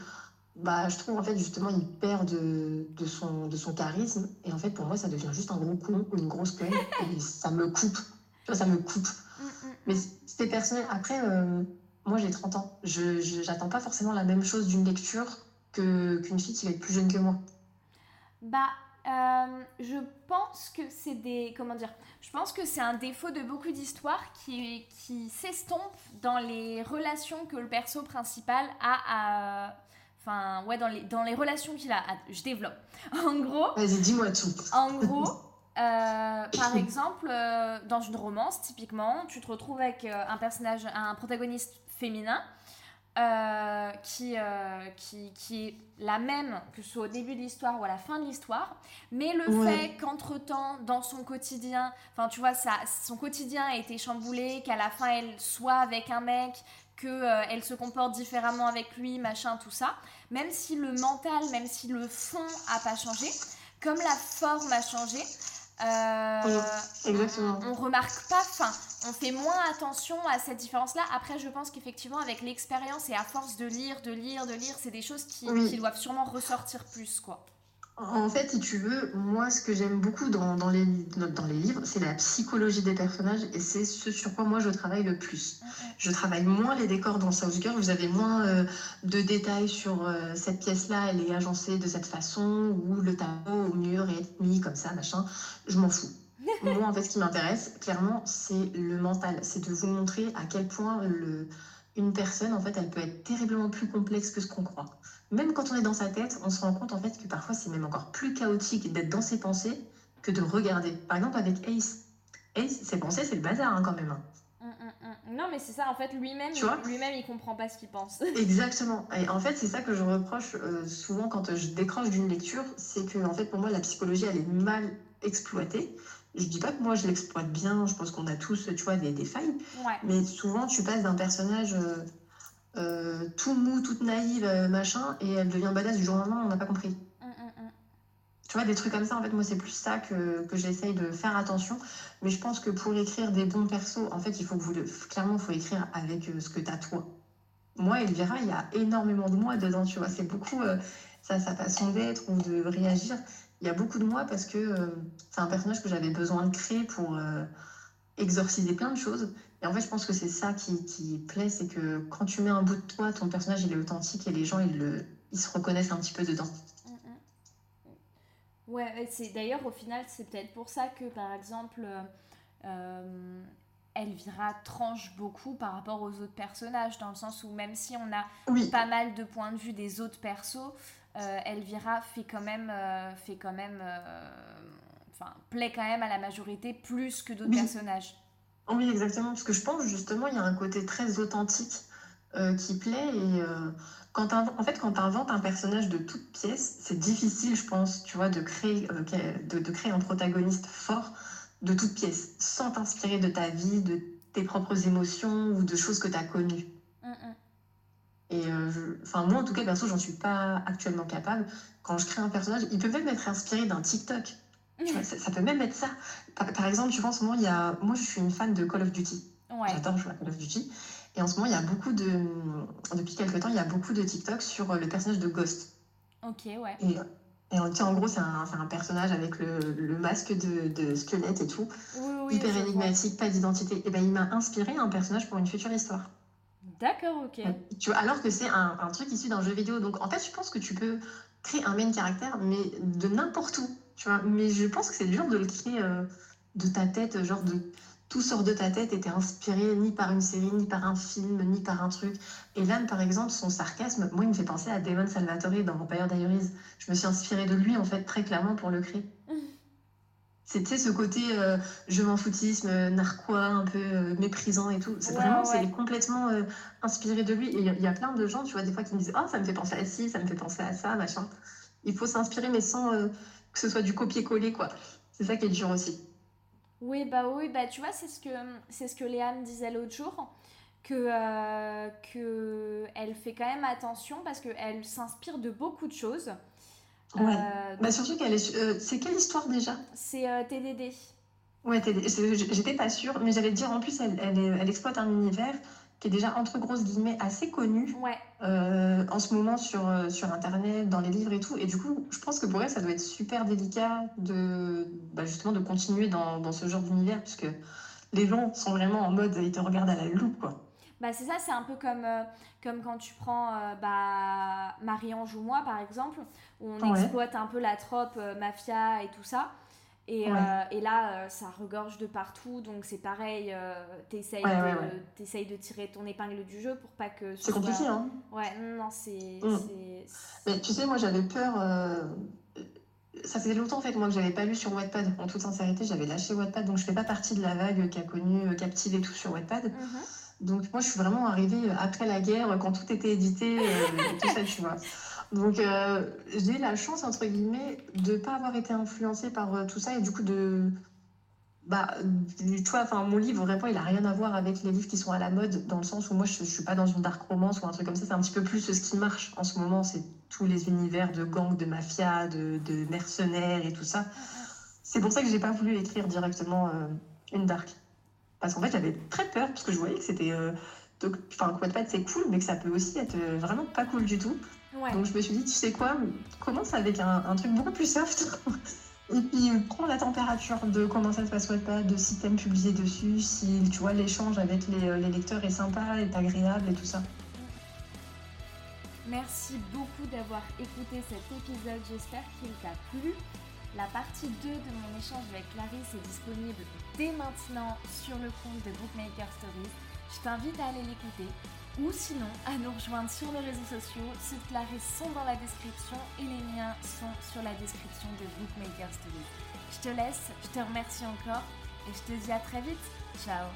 bah, je trouve en fait justement il perd de, de, son, de son charisme et en fait pour moi ça devient juste un gros con ou une grosse conne et ça me coupe. Tu vois, ça me coupe. Mm, mm, mm. Mais c'était personnel. Après, euh, moi j'ai 30 ans. Je n'attends pas forcément la même chose d'une lecture qu'une fille qui va être plus jeune que moi.
Bah, euh, je pense que c'est des comment dire je pense que c'est un défaut de beaucoup d'histoires qui, qui s'estompe dans les relations que le perso principal a à enfin ouais dans les dans les relations qu'il a je développe. En gros
vas-y dis-moi tout.
en gros euh, par exemple euh, dans une romance typiquement tu te retrouves avec un personnage un protagoniste féminin euh, qui, euh, qui, qui, est la même que ce soit au début de l'histoire ou à la fin de l'histoire, mais le fait qu'entre-temps, dans son quotidien, enfin tu vois, ça, son quotidien a été chamboulé, qu'à la fin elle soit avec un mec, qu'elle euh, elle se comporte différemment avec lui, machin, tout ça, même si le mental, même si le fond a pas changé, comme la forme a changé,
euh, exactement.
On, remarque pas, enfin, on fait moins attention à cette différence-là. Après, je pense qu'effectivement, avec l'expérience et à force de lire, de lire, de lire, c'est des choses qui, qui, doivent sûrement ressortir plus, quoi.
En fait, si tu veux, moi, ce que j'aime beaucoup dans, dans, les, dans les livres, c'est la psychologie des personnages et c'est ce sur quoi moi je travaille le plus. Je travaille moins les décors dans South Girl, vous avez moins euh, de détails sur euh, cette pièce-là, elle est agencée de cette façon, ou le tableau au mur est mis comme ça, machin. Je m'en fous. moi, en fait, ce qui m'intéresse, clairement, c'est le mental. C'est de vous montrer à quel point le, une personne, en fait, elle peut être terriblement plus complexe que ce qu'on croit même quand on est dans sa tête, on se rend compte en fait que parfois c'est même encore plus chaotique d'être dans ses pensées que de regarder. Par exemple avec Ace. Ace, ses pensées, c'est le bazar hein, quand même. Hein.
Hum, hum, hum. Non, mais c'est ça, en fait, lui-même, lui-même, il comprend pas ce qu'il pense.
Exactement. Et en fait, c'est ça que je reproche euh, souvent quand je décroche d'une lecture, c'est que, en fait, pour moi, la psychologie, elle est mal exploitée. Je dis pas que moi, je l'exploite bien, je pense qu'on a tous, tu vois, des, des failles. Mais souvent, tu passes d'un personnage... Euh, euh, tout mou, toute naïve, euh, machin, et elle devient badass du jour au lendemain, on n'a pas compris. Mm, mm, mm. Tu vois, des trucs comme ça, en fait, moi, c'est plus ça que, que j'essaye de faire attention. Mais je pense que pour écrire des bons persos, en fait, il faut que vous le. Clairement, il faut écrire avec euh, ce que tu as toi. Moi, Elvira, il y a énormément de moi dedans, tu vois. C'est beaucoup ça, sa façon d'être ou de réagir. Il y a beaucoup de moi parce que c'est un personnage que j'avais besoin de créer pour exorciser plein de choses. Et en fait, je pense que c'est ça qui, qui plaît, c'est que quand tu mets un bout de toi, ton personnage, il est authentique et les gens, ils, le, ils se reconnaissent un petit peu dedans. Mm,
mm. Ouais, c'est d'ailleurs au final, c'est peut-être pour ça que par exemple, euh, Elvira tranche beaucoup par rapport aux autres personnages, dans le sens où même si on a pas mal de points de vue des autres persos, euh, Elvira fait quand même, euh, fait quand même, euh, enfin plaît quand même à la majorité plus que d'autres personnages.
Oui, exactement, parce que je pense justement il y a un côté très authentique euh, qui plaît et euh, quand en fait quand tu inventes un personnage de toute pièce, c'est difficile, je pense, tu vois, de créer, euh, de, créer un protagoniste fort de toute pièce, sans t'inspirer de ta vie, de tes propres émotions ou de choses que tu as connues.
Mm.
Et euh, enfin, moi, en tout cas, perso, j'en suis pas actuellement capable. Quand je crée un personnage, il peut même être inspiré d'un TikTok. Vois, ça, ça peut même être ça. Par, par exemple, tu vois, en ce moment, il y a... moi, je suis une fan de Call of Duty.
Ouais.
J'adore jouer à Call of Duty. Et en ce moment, il y a beaucoup de. Depuis quelques temps, il y a beaucoup de TikTok sur le personnage de Ghost.
Ok, ouais.
Et, et en, gros, c'est un, personnage avec le, le masque de, de squelette et tout.
Oui, oui.
hyper
vois.
énigmatique, pas d'identité. Et ben, il m'a inspiré un personnage pour une future histoire.
D'accord, ok.
Tu vois, alors que c'est un, un truc issu d'un jeu vidéo. Donc en fait, je pense que tu peux créer un main caractère, mais de n'importe où. Tu vois, mais je pense que c'est dur de le créer euh, de ta tête, genre de tout sort de ta tête et t'es inspiré ni par une série, ni par un film, ni par un truc. Et là, par exemple, son sarcasme, moi, il me fait penser à Damon Salvatore dans Vampire Diaries. Je me suis inspirée de lui, en fait, très clairement pour le créer. Sais, ce côté euh, je m'en foutisme, euh, narquois, un peu euh, méprisant et tout. C'est
Ouais,
vraiment,
ouais.
c'est complètement euh, inspiré de lui. Et il y a- il y, a plein de gens, tu vois, des fois qui me disent Oh, ça me fait penser à ci, ça me fait penser à ça, machin. Il faut s'inspirer, mais sans euh, que ce soit du copier-coller, quoi. C'est ça qui est dur aussi.
Oui, bah oui, bah tu vois, c'est ce que c'est ce que Léa me disait l'autre jour, que, euh, que elle fait quand même attention parce qu'elle s'inspire de beaucoup de choses.
Ouais.
Euh,
Bah, surtout qu'elle est. euh, c'est quelle histoire déjà?
C'est euh, TDD.
Ouais, c'est- j'étais pas sûre, mais j'allais te dire, en plus, elle, elle, elle exploite un univers qui est déjà, entre grosses guillemets, assez connu.
Ouais,
euh, en ce moment sur, euh, sur Internet, dans les livres et tout. Et du coup, je pense que pour elle, ça doit être super délicat de bah, justement de continuer dans, dans ce genre d'univers, puisque les gens sont vraiment en mode, ils te regardent à la loupe, quoi.
bah c'est ça, c'est un peu comme, euh, comme quand tu prends euh, bah, Marie-Ange ou moi par exemple, où on
Ouais.
exploite un peu la trope mafia et tout ça. Et,
Ouais.
euh, et là, euh, ça regorge de partout, donc c'est pareil, euh, t'essayes
Ouais,
de,
ouais,
tirer ton épingle du jeu pour pas que ce
C'est compliqué,
soit-
hein.
Ouais, non, non, c'est.
Mm. Mais tu sais, moi, j'avais peur. euh, Ça faisait longtemps, en fait, moi, que j'avais pas lu sur Wattpad. En toute sincérité, j'avais lâché Wattpad, donc je fais pas partie de la vague qui a connu Captive et tout sur Wattpad.
Mhm.
Donc moi, je suis vraiment arrivée après la guerre, quand tout était édité, tout ça, tu vois. Donc euh, j'ai la chance, entre guillemets, de pas avoir été influencée par euh, tout ça et du coup de... Bah, tu vois, enfin, mon livre, vraiment, il a rien à voir avec les livres qui sont à la mode, dans le sens où moi, je, je suis pas dans une dark romance ou un truc comme ça. C'est un petit peu plus ce qui marche en ce moment, c'est tous les univers de gangs, de mafia, de, de mercenaires et tout ça. C'est pour ça que j'ai pas voulu écrire directement euh, une dark. Parce qu'en fait, j'avais très peur, parce que je voyais que c'était. enfin, que Wattpad c'est cool, mais que ça peut aussi être vraiment pas cool du tout.
Ouais.
Donc, je me suis dit, tu sais quoi, commence avec un, un truc beaucoup plus soft. Et puis, euh, prends la température de comment ça se passe Wattpad, de si t'aimes publier dessus, si tu vois l'échange avec les, euh, les lecteurs est sympa, est agréable et tout ça.
Merci beaucoup d'avoir écouté cet épisode, j'espère qu'il t'a plu. La partie 2 de mon échange avec Clarisse est disponible dès maintenant sur le compte de Bookmaker Stories. Je t'invite à aller l'écouter ou sinon à nous rejoindre sur les réseaux sociaux. De Clarisse sont dans la description et les miens sont sur la description de Bookmaker Stories. Je te laisse, je te remercie encore et je te dis à très vite. Ciao